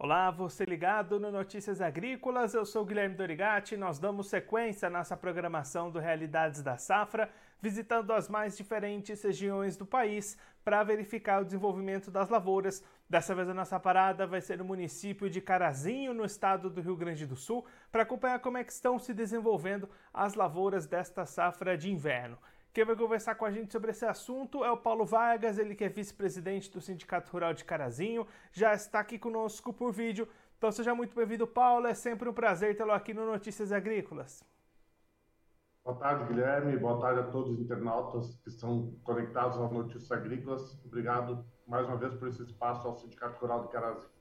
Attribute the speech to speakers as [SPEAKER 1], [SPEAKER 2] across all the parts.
[SPEAKER 1] Olá, você ligado no Notícias Agrícolas, eu sou Guilherme Dorigati. Nós damos sequência à nossa programação do Realidades da Safra, visitando as mais diferentes regiões do país para verificar o desenvolvimento das lavouras. Dessa vez a nossa parada vai ser no município de Carazinho, no estado do Rio Grande do Sul, para acompanhar como é que estão se desenvolvendo as lavouras desta safra de inverno. Quem vai conversar com a gente sobre esse assunto é o Paulo Vargas, ele que é vice-presidente do Sindicato Rural de Carazinho, já está aqui conosco por vídeo. Então seja muito bem-vindo, Paulo. É sempre um prazer tê-lo aqui no Notícias Agrícolas.
[SPEAKER 2] Boa tarde, Guilherme. Boa tarde a todos os internautas que estão conectados ao Notícias Agrícolas. Obrigado mais uma vez por esse espaço ao Sindicato Rural de Carazinho.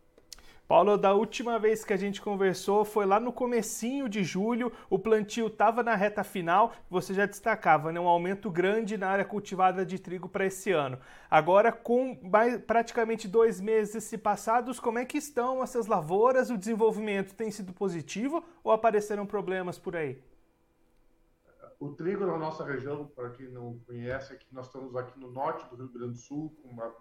[SPEAKER 1] Paulo, da última vez que a gente conversou foi lá no comecinho de julho, o plantio estava na reta final, você já destacava né, um aumento grande na área cultivada de trigo para esse ano. Agora, com mais, praticamente dois meses se passados, como é que estão essas lavouras? O desenvolvimento tem sido positivo ou apareceram problemas por aí?
[SPEAKER 2] O trigo na nossa região, para quem não conhece, é que nós estamos aqui no norte do Rio Grande do Sul, com uma,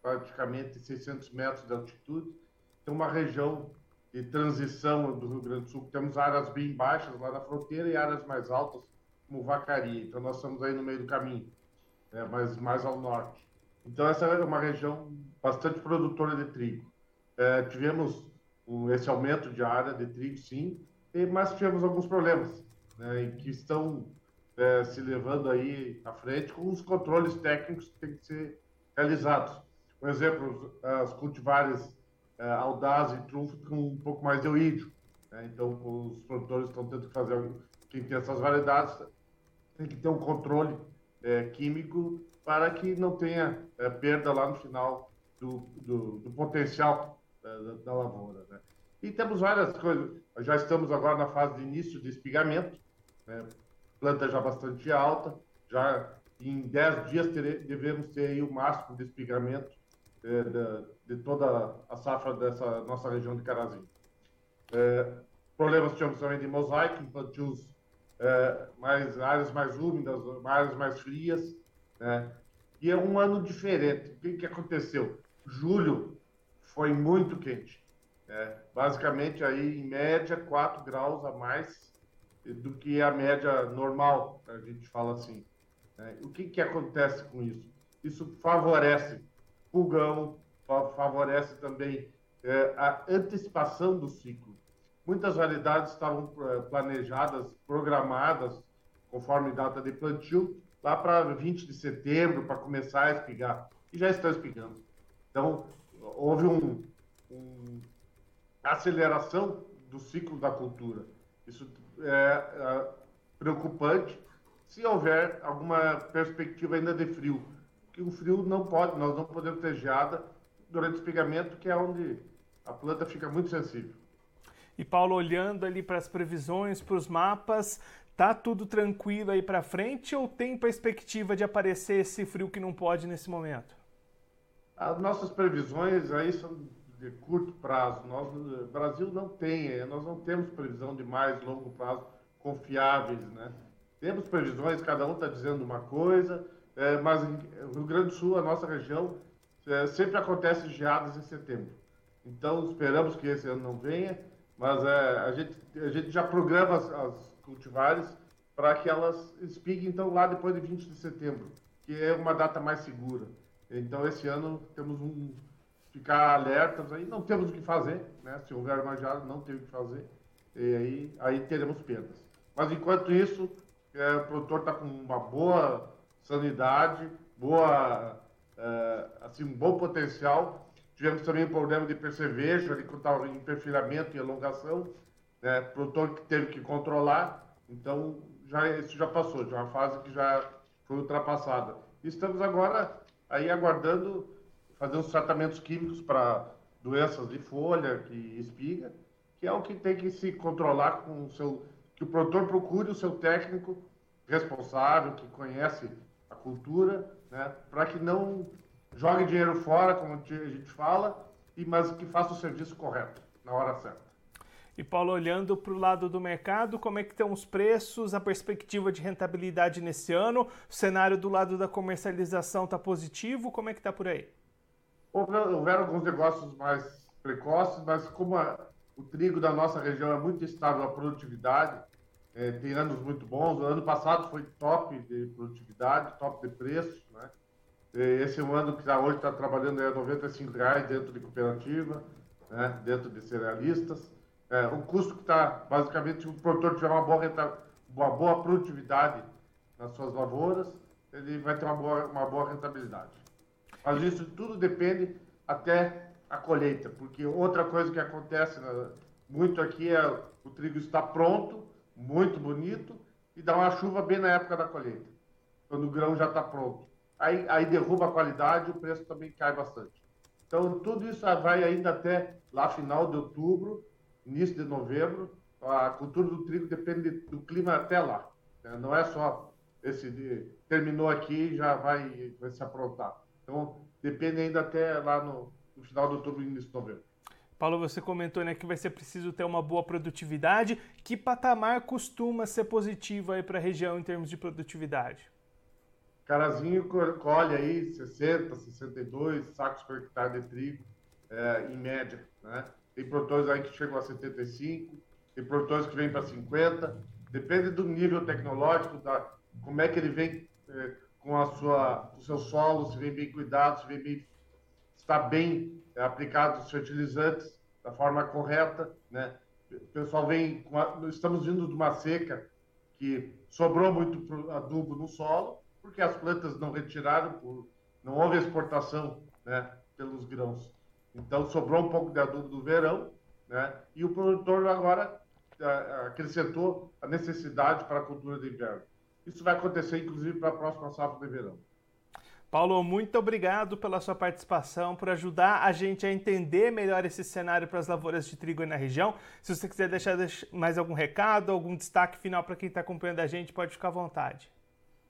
[SPEAKER 2] praticamente 600 metros de altitude tem uma região de transição do Rio Grande do Sul, temos áreas bem baixas lá na fronteira e áreas mais altas, como Vacaria. Então, nós estamos aí no meio do caminho, né, mas mais ao norte. Então, essa é uma região bastante produtora de trigo. É, tivemos um, esse aumento de área de trigo, sim, mas tivemos alguns problemas né, que estão é, se levando aí à frente com os controles técnicos que têm que ser realizados. Por exemplo, as cultivares audaz e trunfo com um pouco mais de oídio. Né? Então, os produtores estão tendo que fazer, quem tem essas variedades, tem que ter um controle é, químico para que não tenha é, perda lá no final do, do, do potencial da, da, lavoura. Né? E temos várias coisas. Já estamos agora na fase de início de espigamento, né? planta já bastante alta, já em 10 dias devemos ter o máximo de espigamento é, de, de, toda a safra dessa nossa região de Carazinho. É, problemas tivemos também de mosaico, plantios é, mais áreas mais úmidas, áreas mais frias, né? E é um ano diferente. O que, que aconteceu? Julho foi muito quente. Né? Basicamente, aí, em média, 4 graus a mais do que a média normal, a gente fala assim. Né? O que, que acontece com isso? Isso favorece pulgão, favorece também é, a antecipação do ciclo. Muitas variedades estavam é, planejadas, programadas, conforme data de plantio, lá para 20 de setembro, para começar a espigar, e já estão espigando. Então, houve um, um aceleração do ciclo da cultura. Isso é, é preocupante se houver alguma perspectiva ainda de frio que o frio não pode, nós não podemos ter geada durante o espigamento, que é onde a planta fica muito sensível.
[SPEAKER 1] E Paulo, olhando ali para as previsões, para os mapas, tá tudo tranquilo aí para frente ou tem perspectiva de aparecer esse frio que não pode nesse momento?
[SPEAKER 2] As nossas previsões aí são de curto prazo. Nós, o Brasil não tem, eh, nós não temos previsão de mais longo prazo confiáveis, né? Temos previsões, cada um está dizendo uma coisa, é, mas no Rio Grande do Sul, a nossa região, é, sempre acontece geadas em setembro. Então, esperamos que esse ano não venha, mas é, a, gente, a gente já programa as, as cultivares para que elas espiguem então lá depois de 20 de setembro, que é uma data mais segura. Então, esse ano temos um ficar alertas aí, não temos o que fazer, né? Se houver uma geada, não tem o que fazer, e aí, aí teremos perdas. Mas enquanto isso, é, o produtor está com uma boa sanidade, boa, uh, assim, um bom potencial. Tivemos também problema de percevejo, ali quando estava em perfilamento e elongação, né, produtor que teve que controlar, então já, isso já passou, já é uma fase que já foi ultrapassada. E estamos agora aí aguardando fazer os tratamentos químicos para doenças de folha, que espiga, que é o que tem que se controlar com o seu, que o produtor procure o seu técnico responsável, que conhece cultura, né, para que não jogue dinheiro fora, como a gente fala, e mas que faça o serviço correto, na hora certa.
[SPEAKER 1] E Paulo, olhando para o lado do mercado, como é que estão os preços, a perspectiva de rentabilidade nesse ano? O cenário do lado da comercialização está positivo? Como é que está por aí?
[SPEAKER 2] Houveram alguns negócios mais precoces, mas como a, o trigo da nossa região é muito estável a produtividade, é, tem anos muito bons. O ano passado foi top de produtividade, top de preço. Né? Esse é um ano que hoje está trabalhando é, 95 reais dentro de cooperativa, né? dentro de cerealistas. É, o custo que está, basicamente, o produtor tiver uma boa, renta, uma boa produtividade nas suas lavouras, ele vai ter uma boa, uma boa rentabilidade. Mas isso tudo depende até a colheita, porque outra coisa que acontece né, muito aqui é o trigo está pronto, muito bonito, e dá uma chuva bem na época da colheita, quando o grão já está pronto. Aí, aí derruba a qualidade e o preço também cai bastante. Então, tudo isso vai ainda até lá final de outubro, início de novembro. A cultura do trigo depende do clima até lá. Né? Não é só esse de, terminou aqui já vai, vai se aprontar. Então, depende ainda até lá no, no final de outubro início de novembro.
[SPEAKER 1] Paulo, você comentou né, que vai ser preciso ter uma boa produtividade. Que patamar costuma ser positivo aí para a região em termos de produtividade?
[SPEAKER 2] Carazinho colhe aí 60, 62 sacos por hectare de trigo, é, em média. Né? Tem produtores aí que chegam a 75, tem produtores que vêm para 50. Depende do nível tecnológico, da, como é que ele vem é, com a sua, o seu solo, se vem bem cuidado, se vem bem está bem é, aplicado os fertilizantes da forma correta, né? O pessoal vem, estamos vindo de uma seca que sobrou muito adubo no solo, porque as plantas não retiraram, por, não houve exportação, né, pelos grãos. Então sobrou um pouco de adubo do verão, né? E o produtor agora acrescentou a necessidade para a cultura de inverno. Isso vai acontecer, inclusive, para a próxima safra de verão.
[SPEAKER 1] Paulo, muito obrigado pela sua participação, por ajudar a gente a entender melhor esse cenário para as lavouras de trigo aí na região. Se você quiser deixar mais algum recado, algum destaque final para quem está acompanhando a gente, pode ficar à vontade.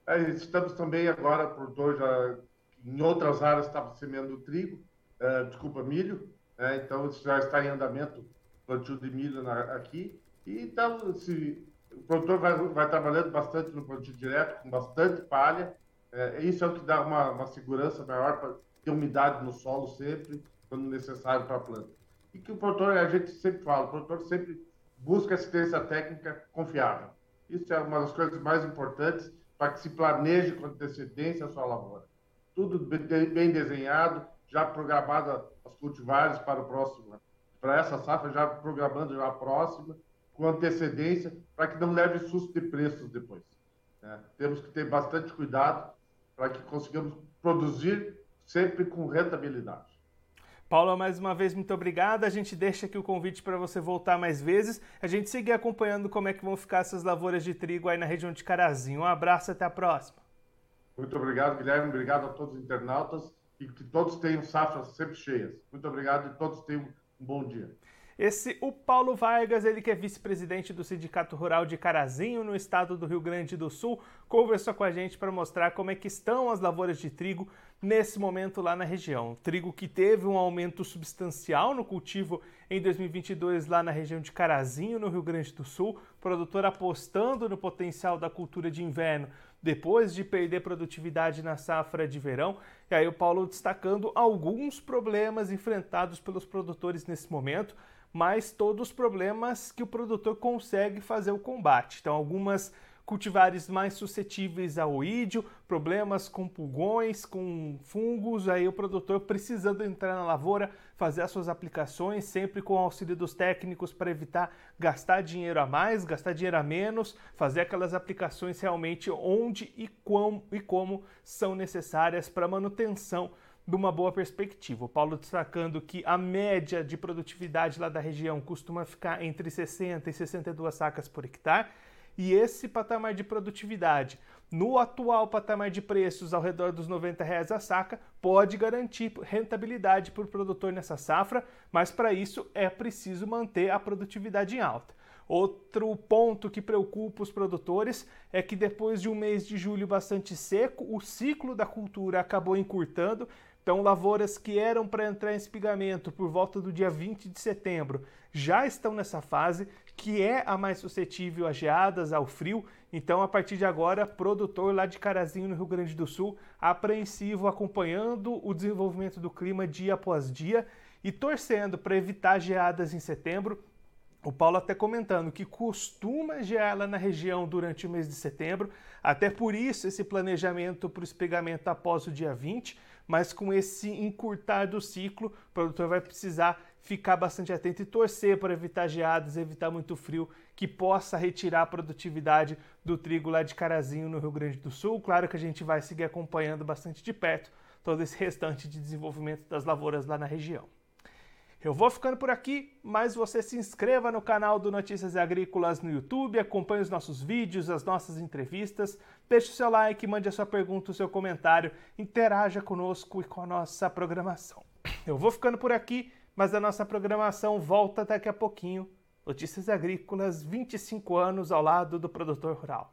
[SPEAKER 2] É, estamos também agora, produtor, já em outras áreas está semeando trigo, é, desculpa, milho, é, então isso já está em andamento, plantio de milho na, aqui. E então, se, o produtor vai, vai trabalhando bastante no plantio direto, com bastante palha, é, isso é o que dá uma, uma segurança maior para ter umidade no solo sempre, quando necessário para a planta. E que o produtor, a gente sempre fala, o produtor sempre busca assistência técnica confiável. Isso é uma das coisas mais importantes para que se planeje com antecedência a sua lavoura. Tudo bem desenhado, já programado as cultivares para o próximo, para essa safra, já programando já a próxima, com antecedência, para que não leve susto de preços depois. Né? Temos que ter bastante cuidado para que consigamos produzir sempre com rentabilidade.
[SPEAKER 1] Paula, mais uma vez, muito obrigado. A gente deixa aqui o convite para você voltar mais vezes. A gente seguir acompanhando como é que vão ficar essas lavouras de trigo aí na região de Carazinho. Um abraço até a próxima.
[SPEAKER 2] Muito obrigado, Guilherme. Obrigado a todos os internautas e que todos tenham safras sempre cheias. Muito obrigado e todos tenham um bom dia.
[SPEAKER 1] Esse o Paulo Vargas, ele que é vice-presidente do Sindicato Rural de Carazinho, no estado do Rio Grande do Sul, conversou com a gente para mostrar como é que estão as lavouras de trigo nesse momento lá na região. Trigo que teve um aumento substancial no cultivo em 2022 lá na região de Carazinho, no Rio Grande do Sul, produtor apostando no potencial da cultura de inverno depois de perder produtividade na safra de verão. E aí o Paulo destacando alguns problemas enfrentados pelos produtores nesse momento mas todos os problemas que o produtor consegue fazer o combate. Então, algumas cultivares mais suscetíveis ao oídio, problemas com pulgões, com fungos, aí o produtor precisando entrar na lavoura, fazer as suas aplicações, sempre com o auxílio dos técnicos para evitar gastar dinheiro a mais, gastar dinheiro a menos, fazer aquelas aplicações realmente onde e como, e como são necessárias para manutenção de uma boa perspectiva. O Paulo destacando que a média de produtividade lá da região costuma ficar entre 60 e 62 sacas por hectare, e esse patamar de produtividade, no atual patamar de preços ao redor dos 90 reais a saca, pode garantir rentabilidade para o produtor nessa safra, mas para isso é preciso manter a produtividade em alta. Outro ponto que preocupa os produtores é que depois de um mês de julho bastante seco, o ciclo da cultura acabou encurtando, então, lavouras que eram para entrar em espigamento por volta do dia 20 de setembro já estão nessa fase, que é a mais suscetível a geadas, ao frio. Então, a partir de agora, produtor lá de Carazinho, no Rio Grande do Sul, apreensivo, acompanhando o desenvolvimento do clima dia após dia e torcendo para evitar geadas em setembro. O Paulo até comentando que costuma gear lá na região durante o mês de setembro, até por isso esse planejamento para o espegamento após o dia 20, mas com esse encurtar do ciclo, o produtor vai precisar ficar bastante atento e torcer para evitar geadas, evitar muito frio que possa retirar a produtividade do trigo lá de Carazinho, no Rio Grande do Sul. Claro que a gente vai seguir acompanhando bastante de perto todo esse restante de desenvolvimento das lavouras lá na região. Eu vou ficando por aqui, mas você se inscreva no canal do Notícias Agrícolas no YouTube, acompanhe os nossos vídeos, as nossas entrevistas, deixe o seu like, mande a sua pergunta, o seu comentário, interaja conosco e com a nossa programação. Eu vou ficando por aqui, mas a nossa programação volta daqui a pouquinho. Notícias Agrícolas, 25 anos ao lado do produtor rural.